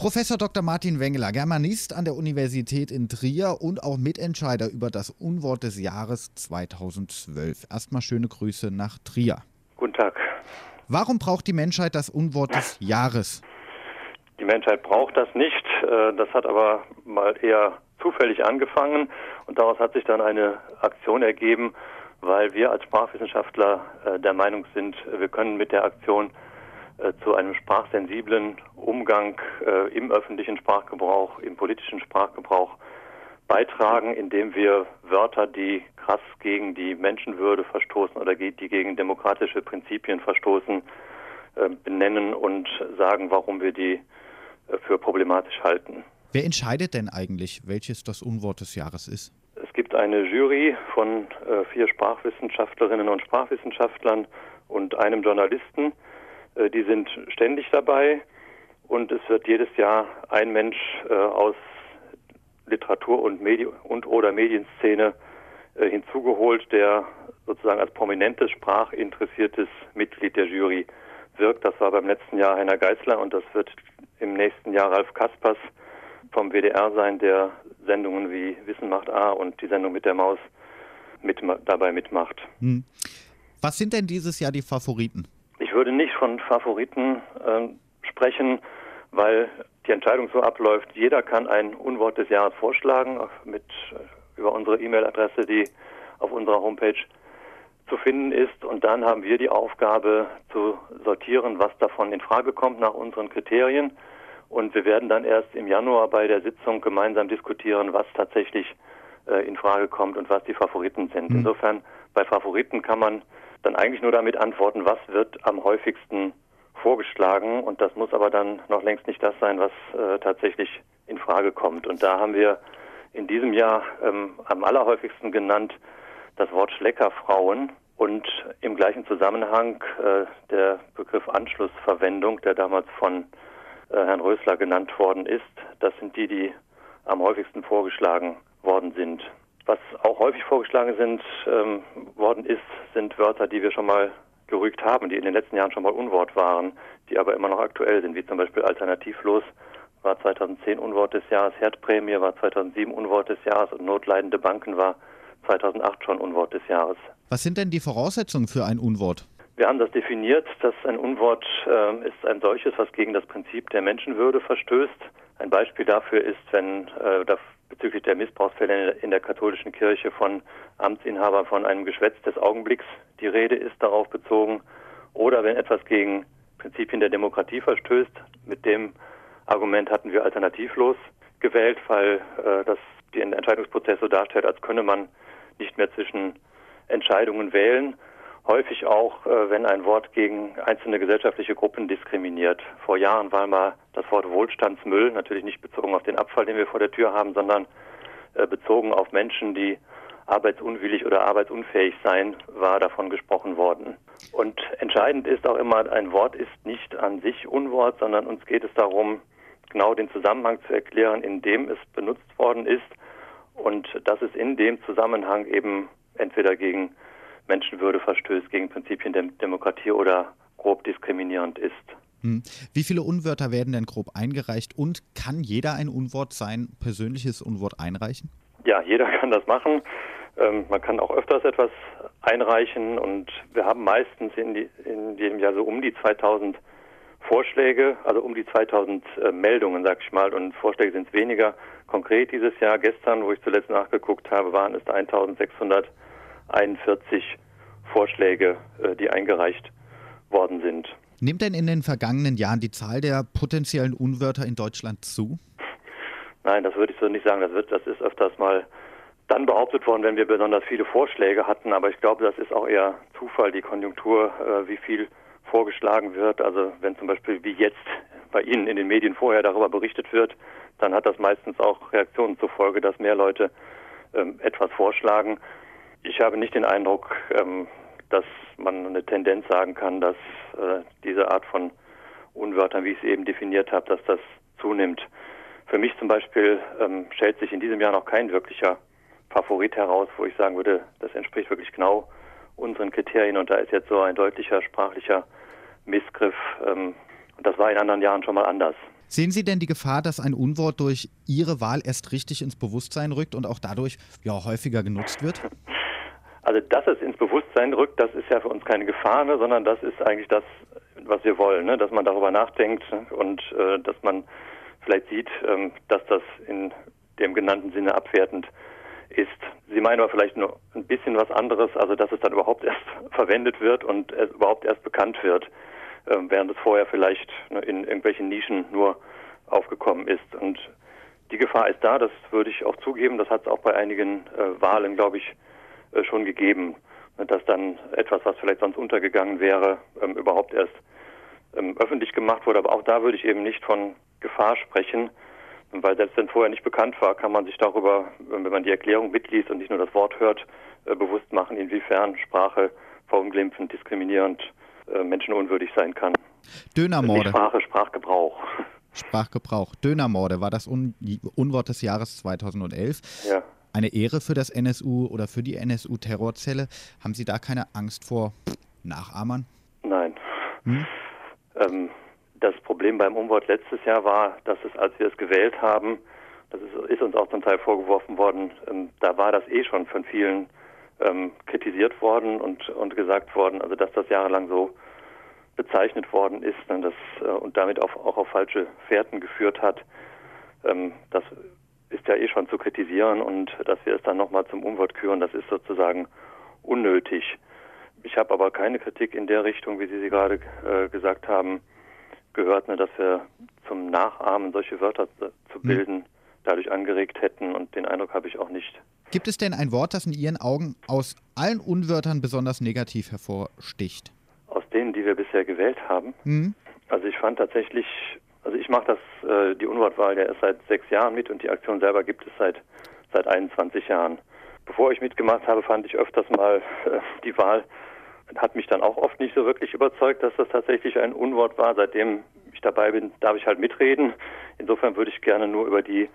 Professor Dr. Martin Wengeler, Germanist an der Universität in Trier und auch Mitentscheider über das Unwort des Jahres 2012. Erstmal schöne Grüße nach Trier. Guten Tag. Warum braucht die Menschheit das Unwort des Jahres? Die Menschheit braucht das nicht. Äh, das hat aber mal eher zufällig angefangen und daraus hat sich dann eine Aktion ergeben, weil wir als Sprachwissenschaftler äh, der Meinung sind, wir können mit der Aktion zu einem sprachsensiblen Umgang im öffentlichen Sprachgebrauch, im politischen Sprachgebrauch beitragen, indem wir Wörter, die krass gegen die Menschenwürde verstoßen oder die gegen demokratische Prinzipien verstoßen, benennen und sagen, warum wir die für problematisch halten. Wer entscheidet denn eigentlich, welches das Unwort des Jahres ist? Es gibt eine Jury von äh, vier Sprachwissenschaftlerinnen und Sprachwissenschaftlern und einem Journalisten. Äh, die sind ständig dabei und es wird jedes Jahr ein Mensch äh, aus Literatur und, Medi und oder Medienszene äh, hinzugeholt, der sozusagen als prominentes sprachinteressiertes Mitglied der Jury wirkt. Das war beim letzten Jahr Heiner Geißler und das wird im nächsten Jahr Ralf Kaspers vom WDR sein, der Sendungen wie Wissen macht A und die Sendung mit der Maus mit, dabei mitmacht. Hm. Was sind denn dieses Jahr die Favoriten? Von Favoriten äh, sprechen, weil die Entscheidung so abläuft. Jeder kann ein Unwort des Jahres vorschlagen mit äh, über unsere E-Mail-Adresse, die auf unserer Homepage zu finden ist. Und dann haben wir die Aufgabe zu sortieren, was davon in Frage kommt nach unseren Kriterien. Und wir werden dann erst im Januar bei der Sitzung gemeinsam diskutieren, was tatsächlich äh, in Frage kommt und was die Favoriten sind. Mhm. Insofern bei Favoriten kann man dann eigentlich nur damit antworten, was wird am häufigsten vorgeschlagen. Und das muss aber dann noch längst nicht das sein, was äh, tatsächlich in Frage kommt. Und da haben wir in diesem Jahr ähm, am allerhäufigsten genannt das Wort Schleckerfrauen und im gleichen Zusammenhang äh, der Begriff Anschlussverwendung, der damals von äh, Herrn Rösler genannt worden ist. Das sind die, die am häufigsten vorgeschlagen worden sind. Was auch häufig vorgeschlagen sind, ähm, worden ist, sind Wörter, die wir schon mal gerügt haben, die in den letzten Jahren schon mal Unwort waren, die aber immer noch aktuell sind, wie zum Beispiel alternativlos war 2010 Unwort des Jahres, Herdprämie war 2007 Unwort des Jahres und notleidende Banken war 2008 schon Unwort des Jahres. Was sind denn die Voraussetzungen für ein Unwort? Wir haben das definiert, dass ein Unwort äh, ist ein solches, was gegen das Prinzip der Menschenwürde verstößt. Ein Beispiel dafür ist, wenn äh, da bezüglich der Missbrauchsfälle in der katholischen Kirche von Amtsinhabern von einem Geschwätz des Augenblicks die Rede ist, darauf bezogen, oder wenn etwas gegen Prinzipien der Demokratie verstößt. Mit dem Argument hatten wir alternativlos gewählt, weil äh, das den Entscheidungsprozess so darstellt, als könne man nicht mehr zwischen Entscheidungen wählen häufig auch, äh, wenn ein Wort gegen einzelne gesellschaftliche Gruppen diskriminiert. Vor Jahren war mal das Wort Wohlstandsmüll, natürlich nicht bezogen auf den Abfall, den wir vor der Tür haben, sondern äh, bezogen auf Menschen, die arbeitsunwillig oder arbeitsunfähig seien, war davon gesprochen worden. Und entscheidend ist auch immer, ein Wort ist nicht an sich Unwort, sondern uns geht es darum, genau den Zusammenhang zu erklären, in dem es benutzt worden ist und dass es in dem Zusammenhang eben entweder gegen Menschenwürde verstößt, gegen Prinzipien der Demokratie oder grob diskriminierend ist. Hm. Wie viele Unwörter werden denn grob eingereicht und kann jeder ein Unwort sein persönliches Unwort einreichen? Ja, jeder kann das machen. Ähm, man kann auch öfters etwas einreichen und wir haben meistens in, die, in jedem Jahr so um die 2000 Vorschläge, also um die 2000 äh, Meldungen, sag ich mal, und Vorschläge sind es weniger. Konkret dieses Jahr, gestern, wo ich zuletzt nachgeguckt habe, waren es 1600 41 Vorschläge, äh, die eingereicht worden sind. Nimmt denn in den vergangenen Jahren die Zahl der potenziellen Unwörter in Deutschland zu? Nein, das würde ich so nicht sagen. Das, wird, das ist öfters mal dann behauptet worden, wenn wir besonders viele Vorschläge hatten. Aber ich glaube, das ist auch eher Zufall, die Konjunktur, äh, wie viel vorgeschlagen wird. Also wenn zum Beispiel wie jetzt bei Ihnen in den Medien vorher darüber berichtet wird, dann hat das meistens auch Reaktionen zur Folge, dass mehr Leute ähm, etwas vorschlagen. Ich habe nicht den Eindruck, ähm, dass man eine Tendenz sagen kann, dass äh, diese Art von Unwörtern, wie ich es eben definiert habe, dass das zunimmt. Für mich zum Beispiel ähm, stellt sich in diesem Jahr noch kein wirklicher Favorit heraus, wo ich sagen würde, das entspricht wirklich genau unseren Kriterien und da ist jetzt so ein deutlicher sprachlicher Missgriff. Ähm, und das war in anderen Jahren schon mal anders. Sehen Sie denn die Gefahr, dass ein Unwort durch Ihre Wahl erst richtig ins Bewusstsein rückt und auch dadurch ja, häufiger genutzt wird? Also, dass es ins Bewusstsein rückt, das ist ja für uns keine Gefahr, ne, sondern das ist eigentlich das, was wir wollen, ne, dass man darüber nachdenkt und äh, dass man vielleicht sieht, ähm, dass das in dem genannten Sinne abwertend ist. Sie meinen aber vielleicht nur ein bisschen was anderes, also dass es dann überhaupt erst verwendet wird und es überhaupt erst bekannt wird, äh, während es vorher vielleicht ne, in irgendwelchen Nischen nur aufgekommen ist. Und die Gefahr ist da, das würde ich auch zugeben, das hat es auch bei einigen äh, Wahlen, glaube ich, schon gegeben, dass dann etwas, was vielleicht sonst untergegangen wäre, ähm, überhaupt erst ähm, öffentlich gemacht wurde. Aber auch da würde ich eben nicht von Gefahr sprechen, weil selbst wenn vorher nicht bekannt war, kann man sich darüber, wenn man die Erklärung mitliest und nicht nur das Wort hört, äh, bewusst machen, inwiefern Sprache verunglimpfend, diskriminierend, äh, menschenunwürdig sein kann. Dönermorde. Nicht Sprache, Sprachgebrauch. Sprachgebrauch. Dönermorde war das Un Unwort des Jahres 2011. Ja. Eine Ehre für das NSU oder für die NSU-Terrorzelle. Haben Sie da keine Angst vor Nachahmern? Nein. Hm? Ähm, das Problem beim Umwort letztes Jahr war, dass es, als wir es gewählt haben, das ist, ist uns auch zum Teil vorgeworfen worden, ähm, da war das eh schon von vielen ähm, kritisiert worden und, und gesagt worden, also dass das jahrelang so bezeichnet worden ist und, das, äh, und damit auch, auch auf falsche Fährten geführt hat. Ähm, das ist ja eh schon zu kritisieren und dass wir es dann nochmal zum Umwort küren, das ist sozusagen unnötig. Ich habe aber keine Kritik in der Richtung, wie Sie sie gerade äh, gesagt haben, gehört, ne, dass wir zum Nachahmen solche Wörter zu hm. bilden dadurch angeregt hätten und den Eindruck habe ich auch nicht. Gibt es denn ein Wort, das in Ihren Augen aus allen Unwörtern besonders negativ hervorsticht? Aus denen, die wir bisher gewählt haben. Hm. Also ich fand tatsächlich, also ich mache das äh, die Unwortwahl ja erst seit sechs Jahren mit und die Aktion selber gibt es seit seit 21 Jahren. Bevor ich mitgemacht habe, fand ich öfters mal äh, die Wahl hat mich dann auch oft nicht so wirklich überzeugt, dass das tatsächlich ein Unwort war. Seitdem ich dabei bin, darf ich halt mitreden. Insofern würde ich gerne nur über die,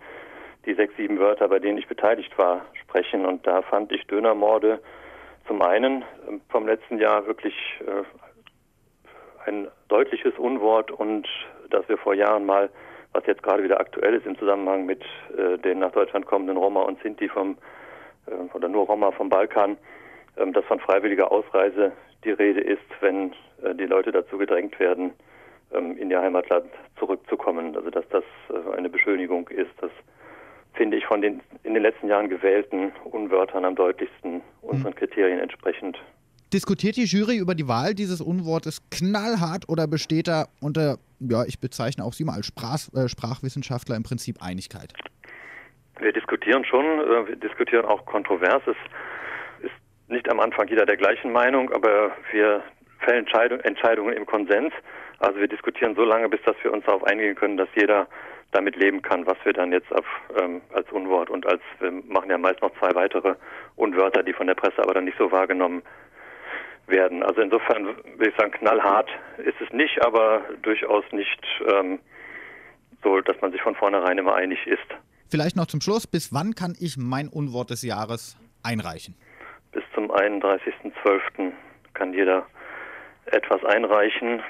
die sechs, sieben Wörter, bei denen ich beteiligt war, sprechen. Und da fand ich Dönermorde zum einen ähm, vom letzten Jahr wirklich äh, ein deutliches Unwort und dass wir vor Jahren mal, was jetzt gerade wieder aktuell ist im Zusammenhang mit äh, den nach Deutschland kommenden Roma und Sinti vom äh, oder nur Roma vom Balkan, ähm, dass von freiwilliger Ausreise die Rede ist, wenn äh, die Leute dazu gedrängt werden, ähm, in ihr Heimatland zurückzukommen. Also dass das äh, eine Beschönigung ist, das finde ich von den in den letzten Jahren gewählten Unwörtern am deutlichsten unseren hm. Kriterien entsprechend. Diskutiert die Jury über die Wahl dieses Unwortes knallhart oder besteht da unter, ja, ich bezeichne auch Sie mal als Sprach, äh, Sprachwissenschaftler im Prinzip Einigkeit? Wir diskutieren schon, äh, wir diskutieren auch kontrovers. Es nicht am Anfang jeder der gleichen Meinung, aber wir fällen Entscheidungen im Konsens. Also wir diskutieren so lange, bis dass wir uns darauf einigen können, dass jeder damit leben kann, was wir dann jetzt auf, ähm, als Unwort und als wir machen ja meist noch zwei weitere Unwörter, die von der Presse aber dann nicht so wahrgenommen werden. Also insofern würde ich sagen, knallhart ist es nicht, aber durchaus nicht ähm, so, dass man sich von vornherein immer einig ist. Vielleicht noch zum Schluss, bis wann kann ich mein Unwort des Jahres einreichen? Bis zum 31.12. kann jeder etwas einreichen.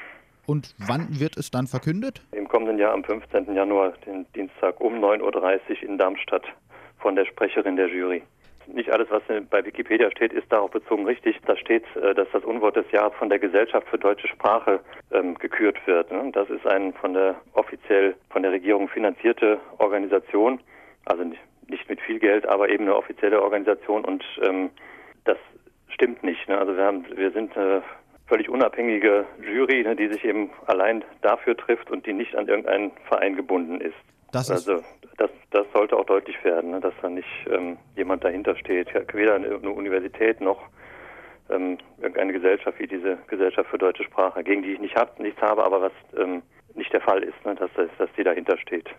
Und wann wird es dann verkündet? Im kommenden Jahr am 15. Januar, den Dienstag um 9.30 Uhr in Darmstadt von der Sprecherin der Jury. Nicht alles, was bei Wikipedia steht, ist darauf bezogen richtig. Da steht, äh, dass das Unwort des Jahres von der Gesellschaft für deutsche Sprache ähm, gekürt wird. Ne? Das ist eine von der offiziell von der Regierung finanzierte Organisation, also nicht mit viel Geld, aber eben eine offizielle Organisation und ähm, das stimmt nicht. Ne? Also wir haben, wir sind eine völlig unabhängige Jury, ne, die sich eben allein dafür trifft und die nicht an irgendeinen Verein gebunden ist. Das also das, das sollte auch deutlich werden, ne, dass da nicht ähm, jemand dahinter steht, weder eine, eine Universität noch ähm, irgendeine Gesellschaft wie diese Gesellschaft für deutsche Sprache, gegen die ich nicht hab, nichts habe, aber was ähm, nicht der Fall ist, ne, dass, dass die dahinter steht.